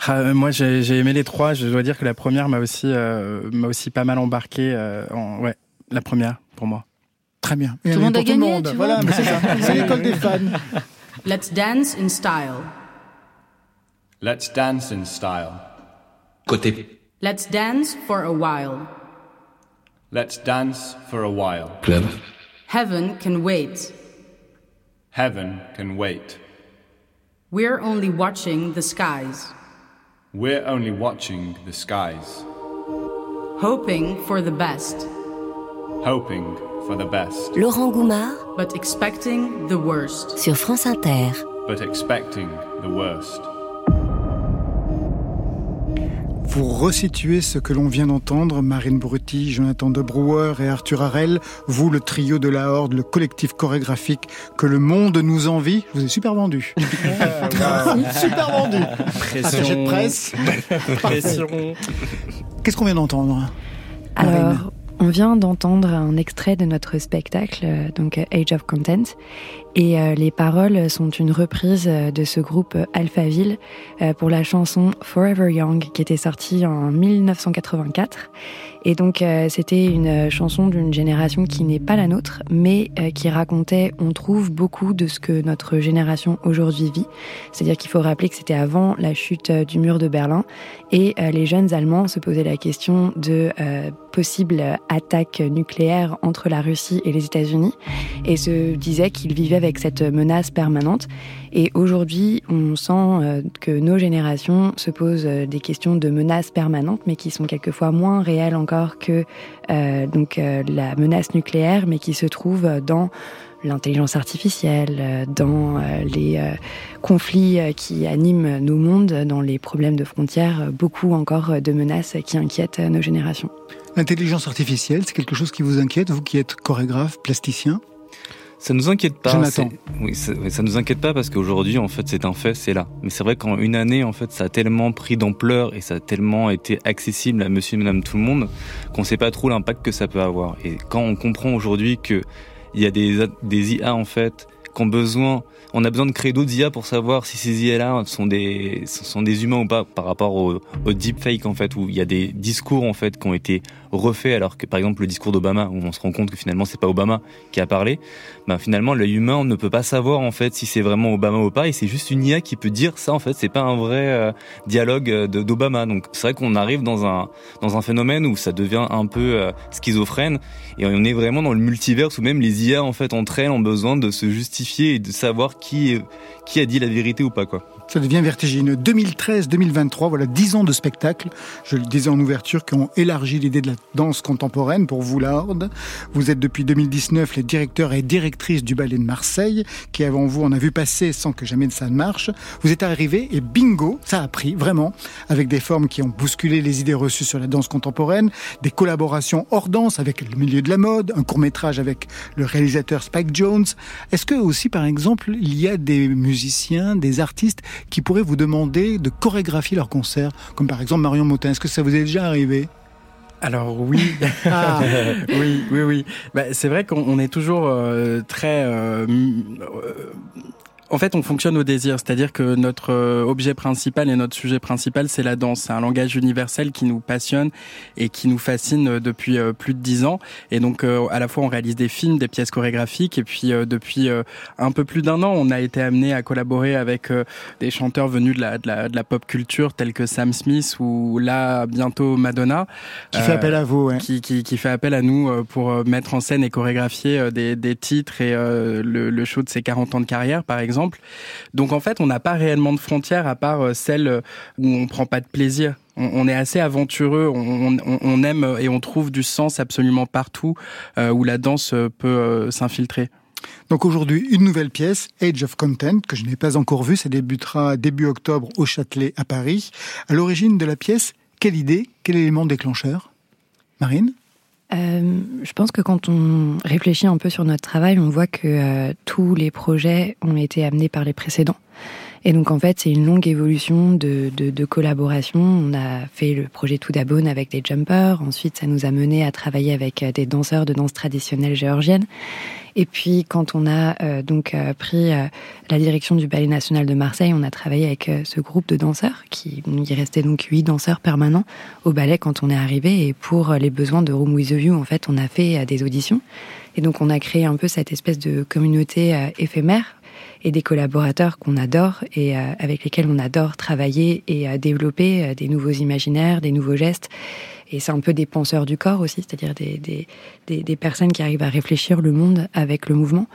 Ah, euh, moi, j'ai aimé les trois. Je dois dire que la première m'a aussi, euh, m'a aussi pas mal embarqué. euh, en, ouais, la première pour moi. Très bien. Tout le monde a gagné, tu Voilà, vois. mais c'est ça. [LAUGHS] C'est l'école des fans. Let's dance in style. Let's dance in style. Côté. Let's dance for a while. Let's dance for a while. Club. Heaven can wait. Heaven can wait. We're only watching the skies, We're only watching the skies, hoping for the best, hoping for the best, Laurent Goumard but expecting the worst. sur France Inter. but expecting the worst. Vous resituez ce que l'on vient d'entendre, Marine Brutti, Jonathan de Brouwer et Arthur Harel, vous le trio de la Horde, le collectif chorégraphique que le monde nous envie. Je vous ai super vendu. [LAUGHS] [LAUGHS] super vendu. Attaché de presse. [LAUGHS] Pression. Qu'est-ce qu'on vient d'entendre Alors, Marine On vient d'entendre un extrait de notre spectacle, euh, donc Age of Content, et euh, les paroles sont une reprise euh, de ce groupe Alphaville pour la chanson Forever Young qui était sortie en 1984. Et donc c'était une chanson d'une génération qui n'est pas la nôtre, mais qui racontait, on trouve, beaucoup de ce que notre génération aujourd'hui vit. C'est-à-dire qu'il faut rappeler que c'était avant la chute du mur de Berlin et les jeunes Allemands se posaient la question de possibles attaques nucléaires entre la Russie et les États-Unis et se disaient qu'ils vivaient avec cette menace permanente. Et aujourd'hui, on sent euh, que nos générations se posent euh, des questions de menaces permanentes, mais qui sont quelquefois moins réelles encore que euh, donc la menace nucléaire, mais qui se trouvent dans l'intelligence artificielle, dans les conflits qui animent nos mondes, dans les problèmes de frontières, beaucoup encore de menaces qui inquiètent nos générations. L'intelligence artificielle, c'est quelque chose qui vous inquiète, vous qui êtes chorégraphe, plasticien? Ça nous inquiète pas. Jonathan. Oui, ça, ça nous inquiète pas parce qu'aujourd'hui, en fait, c'est un fait, c'est là. Mais c'est vrai qu'en une année, en fait, ça a tellement pris d'ampleur et ça a tellement été accessible à monsieur et madame tout le monde qu'on sait pas trop l'impact que ça peut avoir. Et quand on comprend aujourd'hui que il y a des, des IA, en fait, qui ont besoin on a besoin de créer d'autres IA pour savoir si ces IA-là sont des, sont des humains ou pas par rapport au, au deepfake en fait, où il y a des discours en fait qui ont été refaits alors que par exemple le discours d'Obama, où on se rend compte que finalement c'est pas Obama qui a parlé, ben finalement l'œil humain ne peut pas savoir en fait si c'est vraiment Obama ou pas, et c'est juste une IA qui peut dire ça en fait, c'est pas un vrai euh, dialogue euh, d'Obama. Donc c'est vrai qu'on arrive dans un dans un phénomène où ça devient un peu euh, schizophrène, et on est vraiment dans le multiverse où même les IA en fait entre elles ont besoin de se justifier et de savoir qui, qui a dit la vérité ou pas, quoi. Ça devient vertigineux. 2013-2023, voilà 10 ans de spectacle, je le disais en ouverture, qui ont élargi l'idée de la danse contemporaine pour vous, la Horde. Vous êtes depuis 2019 les directeurs et directrices du ballet de Marseille, qui avant vous on a vu passer sans que jamais ça ne marche. Vous êtes arrivé et bingo, ça a pris vraiment, avec des formes qui ont bousculé les idées reçues sur la danse contemporaine, des collaborations hors danse avec le milieu de la mode, un court métrage avec le réalisateur Spike Jones. Est-ce que aussi, par exemple, il y a des musiciens, des artistes qui pourraient vous demander de chorégraphier leur concert, comme par exemple Marion Motin. Est-ce que ça vous est déjà arrivé? Alors oui, [LAUGHS] ah. [LAUGHS] oui, oui, oui. Bah, c'est vrai qu'on est toujours euh, très euh, en fait, on fonctionne au désir, c'est-à-dire que notre euh, objet principal et notre sujet principal, c'est la danse. C'est un langage universel qui nous passionne et qui nous fascine euh, depuis euh, plus de dix ans. Et donc, à la fois, on réalise des films, des pièces chorégraphiques, et puis depuis un peu plus d'un an, on a été amené à collaborer avec des chanteurs venus de la, de la, de la pop culture, tels que Sam Smith ou là bientôt Madonna, qui fait appel à vous, hein. qui, qui, qui, fait appel à nous pour mettre en scène et chorégraphier des, des titres et le, le show de ses 40 ans de carrière, par exemple. Donc en fait, on n'a pas réellement de frontières à part euh, celle euh, où on prend pas de plaisir. On, est assez aventureux, on, aime et on trouve du sens absolument partout euh, où la danse peut s'infiltrer. Donc aujourd'hui, une nouvelle pièce, Age of Content, que je n'ai pas encore vue, ça débutera début octobre au Châtelet à Paris. À l'origine de la pièce, quelle idée, quel élément déclencheur? Marine? Euh, je pense que quand on réfléchit un peu sur notre travail, on voit que euh, tous les projets ont été amenés par les précédents. Et donc en fait, c'est une longue évolution de, de, de, collaboration. On a fait le projet Tout d'Abonne avec des jumpers. Ensuite, ça nous a mené à travailler avec euh, des danseurs de danse traditionnelle géorgienne. Et puis, quand on a euh, donc euh, pris la direction du Ballet National de Marseille, on a travaillé avec ce groupe de danseurs. Qui, il restait donc huit danseurs permanents au ballet quand on est arrivé. Et pour les besoins de Room with a View, en fait, on a fait des auditions. Et donc, on a créé un peu cette espèce de communauté éphémère et des collaborateurs qu'on adore et euh, avec lesquels on adore travailler et euh, développer euh, des nouveaux imaginaires, des nouveaux gestes. Et c'est un peu des penseurs du corps aussi, c'est-à-dire des, des, des, des, personnes qui arrivent à réfléchir le monde avec le mouvement.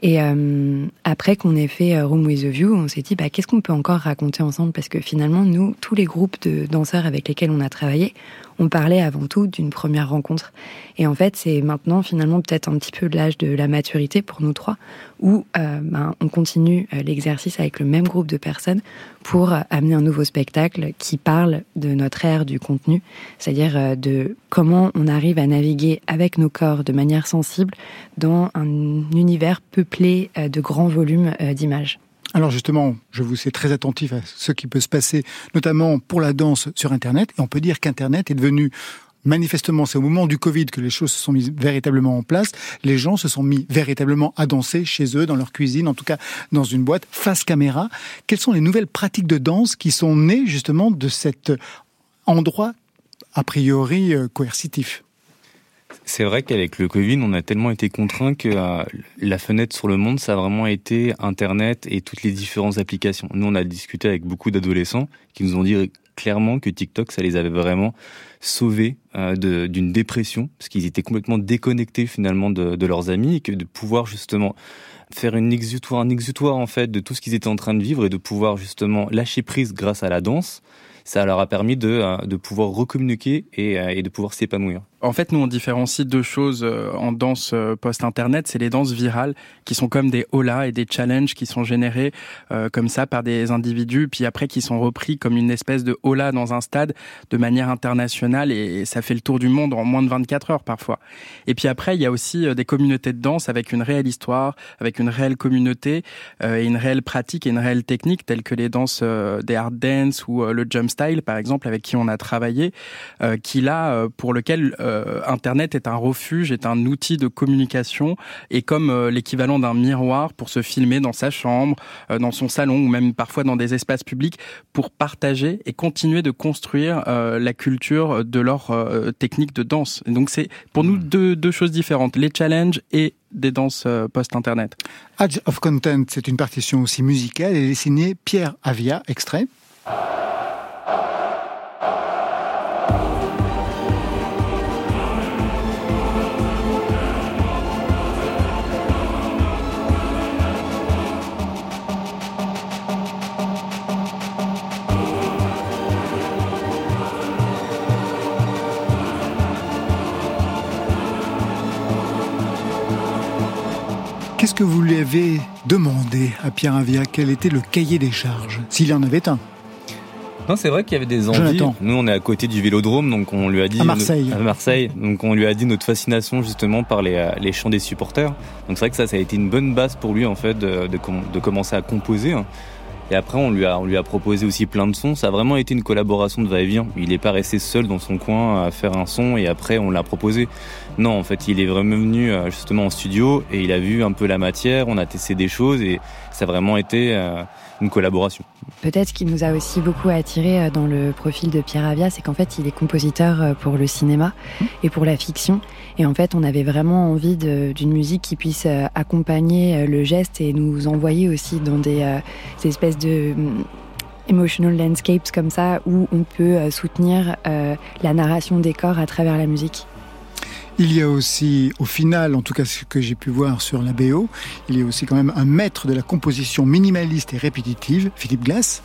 Et euh, après qu'on ait fait Room with a View, on s'est dit bah, qu'est-ce qu'on peut encore raconter ensemble? Parce que finalement, nous, tous les groupes de danseurs avec lesquels on a travaillé, on parlait avant tout d'une première rencontre. Et en fait, c'est maintenant finalement peut-être un petit peu l'âge de la maturité pour nous trois, où euh, ben, on continue euh, l'exercice avec le même groupe de personnes pour euh, amener un nouveau spectacle qui parle de notre ère du contenu, c'est-à-dire de comment on arrive à naviguer avec nos corps de manière sensible dans un univers peuplé de grands volumes d'images. Alors justement, je vous sais très attentif à ce qui peut se passer, notamment pour la danse sur Internet. Et on peut dire qu'Internet est devenu manifestement, c'est au moment du Covid que les choses se sont mises véritablement en place. Les gens se sont mis véritablement à danser chez eux, dans leur cuisine, en tout cas dans une boîte, face caméra. Quelles sont les nouvelles pratiques de danse qui sont nées justement de cet endroit a priori euh, coercitif? C'est vrai qu'avec le Covid, on a tellement été contraint que euh, la fenêtre sur le monde, ça a vraiment été Internet et toutes les différentes applications. Nous, on a discuté avec beaucoup d'adolescents qui nous ont dit clairement que TikTok, ça les avait vraiment sauvés euh, d'une dépression, parce qu'ils étaient complètement déconnectés finalement de, leurs amis, et que de pouvoir justement faire une exutoire, un exutoire en fait de tout ce qu'ils étaient en train de vivre et de pouvoir justement lâcher prise grâce à la danse, ça leur a permis de, euh, pouvoir recommuniquer et de pouvoir s'épanouir. En fait, nous, on différencie deux choses euh, en danse euh, post-internet. C'est les danses virales qui sont comme des hola et des challenges qui sont générés euh, comme ça par des individus, puis après qui sont repris comme une espèce de hola dans un stade de manière internationale et ça fait le tour du monde en moins de 24 heures parfois. Et puis après, il y a aussi des communautés de danse avec une réelle histoire, avec une réelle communauté et une réelle pratique et une réelle technique telles que les danses des hard dance ou le jump style par exemple avec qui on a travaillé, qui là pour lequel euh, Internet est un refuge, est un outil de communication et comme euh, l'équivalent d'un miroir pour se filmer dans sa chambre, euh, dans son salon ou même parfois dans des espaces publics pour partager et continuer de construire la culture de leur technique de danse. Et donc c'est pour nous deux, deux choses différentes, les challenges et des danses post-internet. Edge of Content, c'est une partition aussi musicale et signée Pierre Avia, extrait. Que vous lui avez demandé à Pierre Avia Quel était le cahier des charges S'il y en avait un? Non, c'est vrai qu'il y avait des envies. Nous, on est à côté du Vélodrome, donc on lui a dit à Marseille. à Marseille, donc on lui a dit notre fascination justement par les, euh, les chants des supporters. Donc c'est vrai que ça, ça a été une bonne base pour lui en fait de, de, de commencer à composer. Et après, on lui a, on lui a proposé aussi plein de sons. Ça a vraiment été une collaboration de va-et-vient. Il n'est pas resté seul dans son coin à faire un son et après, on l'a proposé. Non, en fait, il est vraiment venu euh, justement en studio et il a vu un peu la matière. On a testé des choses et ça a vraiment été euh, une collaboration. Peut-être qu'il nous a aussi beaucoup attiré euh, dans le profil de Pierre Avia, c'est qu'en fait, il est compositeur pour le cinéma et pour la fiction. Et en fait, on avait vraiment envie d'une musique qui puisse accompagner le geste et nous envoyer aussi dans des, des espèces de mm, emotional landscapes comme ça où on peut soutenir la narration des corps à travers la musique. Il y a aussi, au final, en tout cas ce que j'ai pu voir sur la BO, il y a aussi quand même un maître de la composition minimaliste et répétitive, Philippe Glass.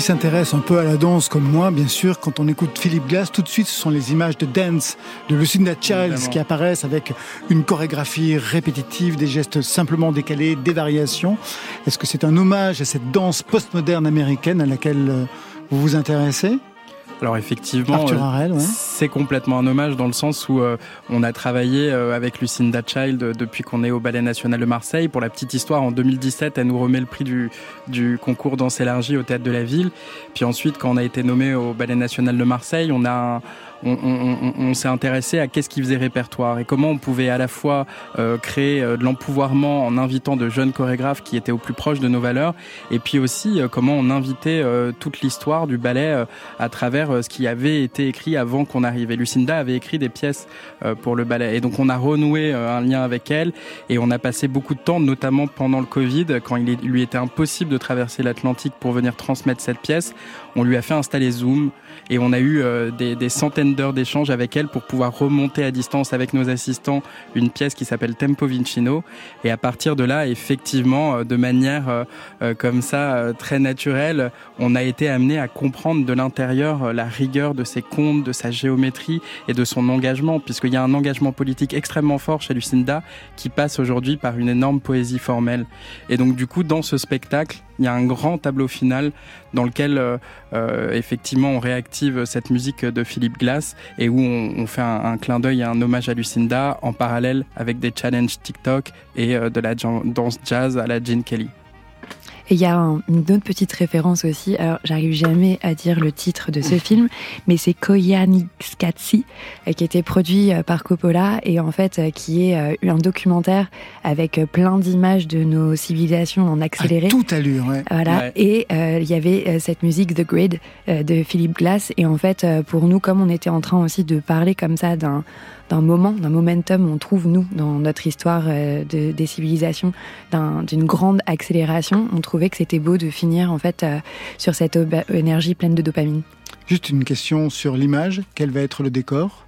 Qui s'intéresse un peu à la danse comme moi, bien sûr, quand on écoute Philippe Glass, tout de suite, ce sont les images de dance de Lucinda Childs qui apparaissent avec une chorégraphie répétitive, des gestes simplement décalés, des variations. Est-ce que c'est un hommage à cette danse postmoderne américaine à laquelle euh, vous vous intéressez? Alors effectivement, euh, c'est complètement un hommage dans le sens où euh, on a travaillé euh, avec Lucinda Child depuis qu'on est au Ballet National de Marseille. Pour la petite histoire, en 2017, elle nous remet le prix du, du concours Danse élargie au Théâtre de la Ville. Puis ensuite, quand on a été nommé au Ballet National de Marseille, on a un, on, on, on s'est intéressé à qu'est-ce qui faisait répertoire et comment on pouvait à la fois euh, créer euh, de l'empouvoirment en invitant de jeunes chorégraphes qui étaient au plus proche de nos valeurs et puis aussi euh, comment on invitait toute l'histoire du ballet à travers ce qui avait été écrit avant qu'on arrive. Et Lucinda avait écrit des pièces pour le ballet et donc on a renoué un lien avec elle et on a passé beaucoup de temps, notamment pendant le Covid, quand il lui était impossible de traverser l'Atlantique pour venir transmettre cette pièce. On lui a fait installer Zoom et on a eu des, des centaines d'heures d'échange avec elle pour pouvoir remonter à distance avec nos assistants une pièce qui s'appelle Tempo Vincino. Et à partir de là, effectivement, de manière comme ça, très naturelle, on a été amené à comprendre de l'intérieur la rigueur de ses comptes, de sa géométrie et de son engagement, puisqu'il y a un engagement politique extrêmement fort chez Lucinda qui passe aujourd'hui par une énorme poésie formelle. Et donc du coup, dans ce spectacle, il y a un grand tableau final dans lequel euh, euh, effectivement on réactive cette musique de Philippe Glass et où on, fait un, clin d'œil et un hommage à Lucinda en parallèle avec des challenges TikTok et euh, de la danse jazz à la Gene Kelly. Et il y a une autre petite référence aussi. Alors, j'arrive jamais à dire le titre de ce film, mais c'est Koyaanisqatsi, euh, qui était produit euh, par Coppola et en fait euh, qui est un documentaire avec plein d'images de nos civilisations en accéléré. À toute allure, ouais. Voilà. Et il y avait cette musique The Grid de Philippe Glass. Et en fait, pour nous, comme on était en train aussi de parler comme ça d'un d'un moment, d'un momentum, on trouve, nous, dans notre histoire euh, de, des civilisations, d'une grande accélération. On trouvait que c'était beau de finir, en fait, euh, sur cette énergie pleine de dopamine. Juste une question sur l'image. Quel va être le décor?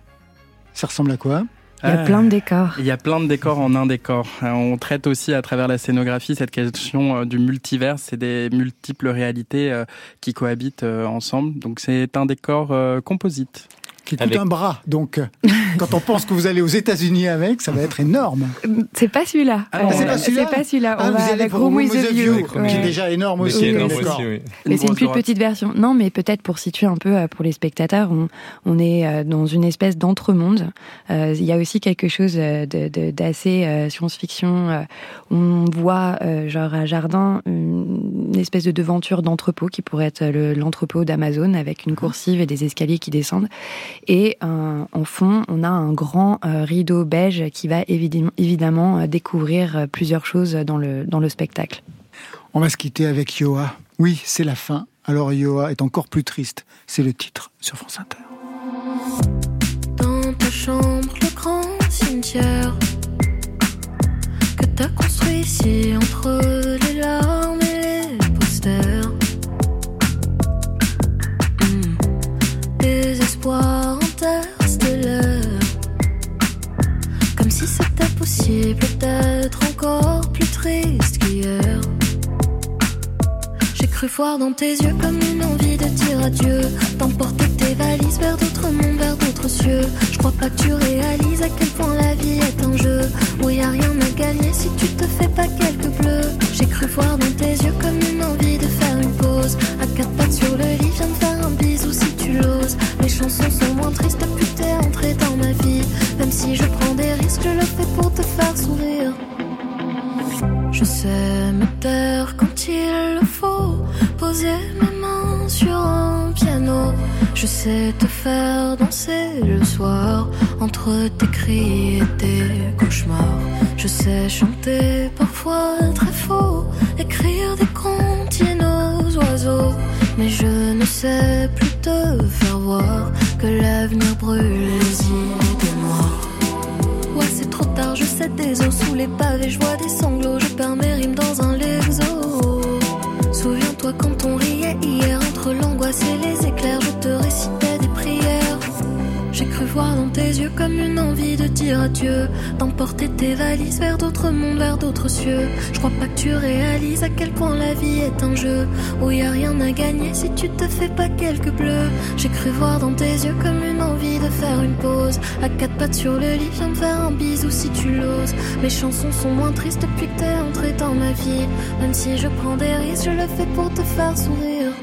Ça ressemble à quoi? Il y a plein de décors. Il y a plein de décors en un décor. Euh, on traite aussi à travers la scénographie cette question du multivers. C'est des multiples réalités qui cohabitent ensemble. Donc c'est un décor composite qui coûte un bras. Donc, euh, [LAUGHS] quand on pense que vous allez aux États-Unis avec, ça va être énorme. C'est pas celui-là. Ah c'est pas celui-là. C'est pas celui-là. Ah, vous allez pour the View, qui est déjà énorme aussi. Mais c'est une plus petite version. Non, mais peut-être pour situer un peu euh, pour les spectateurs, on, on est euh, dans une espèce d'entremonde. Il y a aussi quelque chose d'assez science-fiction. On voit, genre à Jardin, une espèce de devanture d'entrepôt qui pourrait être l'entrepôt d'Amazon avec une coursive et des escaliers qui descendent. Et euh, en fond, on a un grand euh, rideau beige qui va évidemment euh, découvrir plusieurs choses dans le, dans le spectacle. On va se quitter avec Yoa. Oui, c'est la fin. Alors Yoa est encore plus triste. C'est le titre sur France Inter. Dans ta chambre, le grand cimetière que t'as construit ici entre les larmes espoir interstellaire. Comme si c'était possible d'être encore plus triste qu'hier. J'ai cru voir dans tes yeux comme une envie de dire adieu. D'emporter tes valises vers d'autres mondes, vers d'autres cieux. Je crois pas que tu réalises à quel point la vie est un jeu. Où y a rien à gagner si tu te fais pas quelques bleus. J'ai cru voir dans tes yeux comme une envie de faire une pause. À quatre pattes sur le lit, viens de faire un bisou si tu l'oses. Les chansons sont moins tristes depuis t'es entré dans ma vie. Même si je prends des risques, je le fais pour te faire sourire. Je sais me taire quand il le faut, poser mes mains sur un piano. Je sais te faire danser le soir entre tes cris et tes cauchemars. Je sais chanter parfois très faux, écrire des comptines aux oiseaux. Mais je ne sais plus te faire voir que l'avenir brûle les idées je sais des os sous les pavés, je vois des sanglots, je perds mes rimes dans un lexo. Souviens-toi quand on riait hier entre l'angoisse et les éclairs, je te voir dans tes yeux comme une envie de dire adieu, d'emporter tes valises vers d'autres mondes, vers d'autres cieux. Je crois pas que tu réalises à quel point la vie est un jeu où y a rien à gagner si tu te fais pas quelques bleus. J'ai cru voir dans tes yeux comme une envie de faire une pause, à quatre pattes sur le lit, viens me faire un bisou si tu l'oses. Mes chansons sont moins tristes depuis que t'es entré dans ma vie, même si je prends des risques, je le fais pour te faire sourire.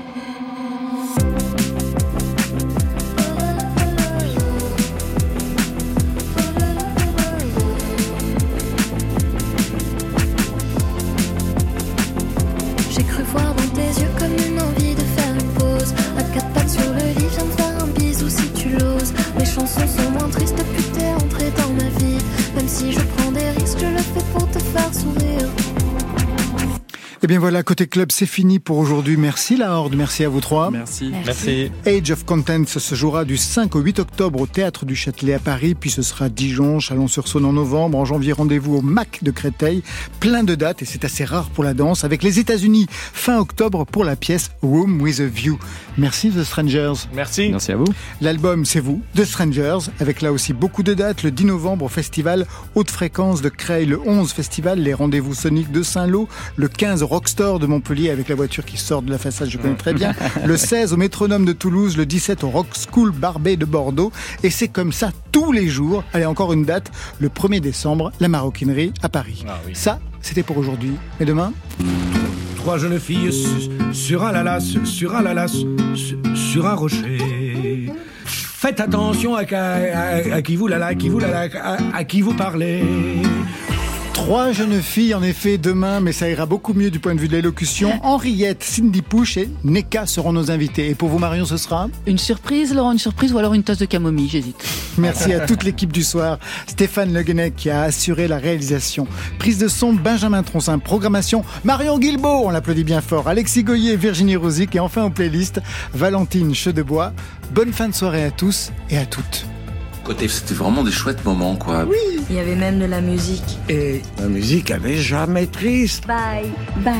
so bien voilà, côté club, c'est fini pour aujourd'hui. Merci la Horde, merci à vous trois. Merci. Merci. Age of Content se jouera du 5 au 8 octobre au Théâtre du Châtelet à Paris, puis ce sera Dijon, Chalon-sur-Saône en novembre. En janvier, rendez-vous au MAC de Créteil. Plein de dates, et c'est assez rare pour la danse, avec les États-Unis fin octobre pour la pièce Room with a View. Merci The Strangers. Merci. Merci à vous. L'album, c'est vous, The Strangers, avec là aussi beaucoup de dates. Le 10 novembre au festival Haute Fréquence de Creil, le 11 festival Les Rendez-vous Soniques de Saint-Lô, le 15 au Rockstore de Montpellier avec la voiture qui sort de la façade, je connais très bien, le 16 au Métronome de Toulouse, le 17 au Rock School Barbet de Bordeaux, et c'est comme ça tous les jours. Allez, encore une date, le 1er décembre, la maroquinerie à Paris. Ah oui. Ça, c'était pour aujourd'hui. Et demain? Trois jeunes filles su- sur un lalas, sur un lalas, su- sur un rocher. Faites attention à, à- à qui vous lala, à qui vous lala, à, à qui vous parlez. Trois jeunes filles, en effet, demain, mais ça ira beaucoup mieux du point de vue de l'élocution. Henriette, Cindy Pouche et Neka seront nos invités. Et pour vous, Marion, ce sera Une surprise, Laurent, une surprise ou alors une tasse de camomille, j'hésite. Merci à toute l'équipe du soir. Stéphane Le Guenec qui a assuré la réalisation. Prise de son, Benjamin Troncin. Programmation, Marion Guilbault, on l'applaudit bien fort. Alexis Goyer, Virginie Rosic. Et enfin, en playlist, Valentine Chedebois. Bonne fin de soirée à tous et à toutes. C'était vraiment des chouettes moments, quoi. Oui. Il y avait même de la musique. Et la musique avait jamais triste. Bye, bye.